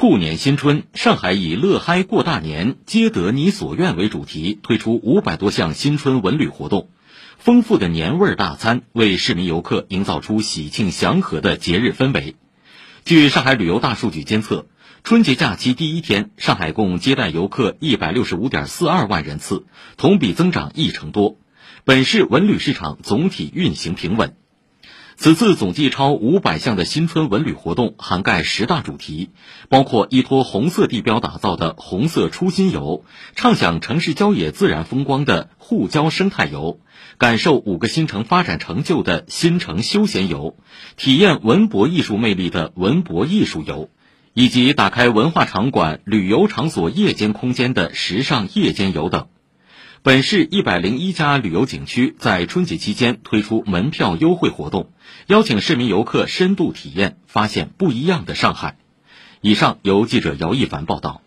兔年新春，上海以“乐嗨过大年，皆得你所愿”为主题，推出五百多项新春文旅活动。丰富的年味儿大餐为市民游客营造出喜庆祥和的节日氛围。据上海旅游大数据监测，春节假期第一天，上海共接待游客一百六十五点四二万人次，同比增长一成多。本市文旅市场总体运行平稳。此次总计超五百项的新春文旅活动，涵盖十大主题，包括依托红色地标打造的“红色初心游”，畅享城市郊野自然风光的“沪郊生态游”，感受五个新城发展成就的新城休闲游，体验文博艺术魅力的文博艺术游，以及打开文化场馆、旅游场所夜间空间的时尚夜间游等。本市一百零一家旅游景区在春节期间推出门票优惠活动，邀请市民游客深度体验，发现不一样的上海。以上由记者姚一凡报道。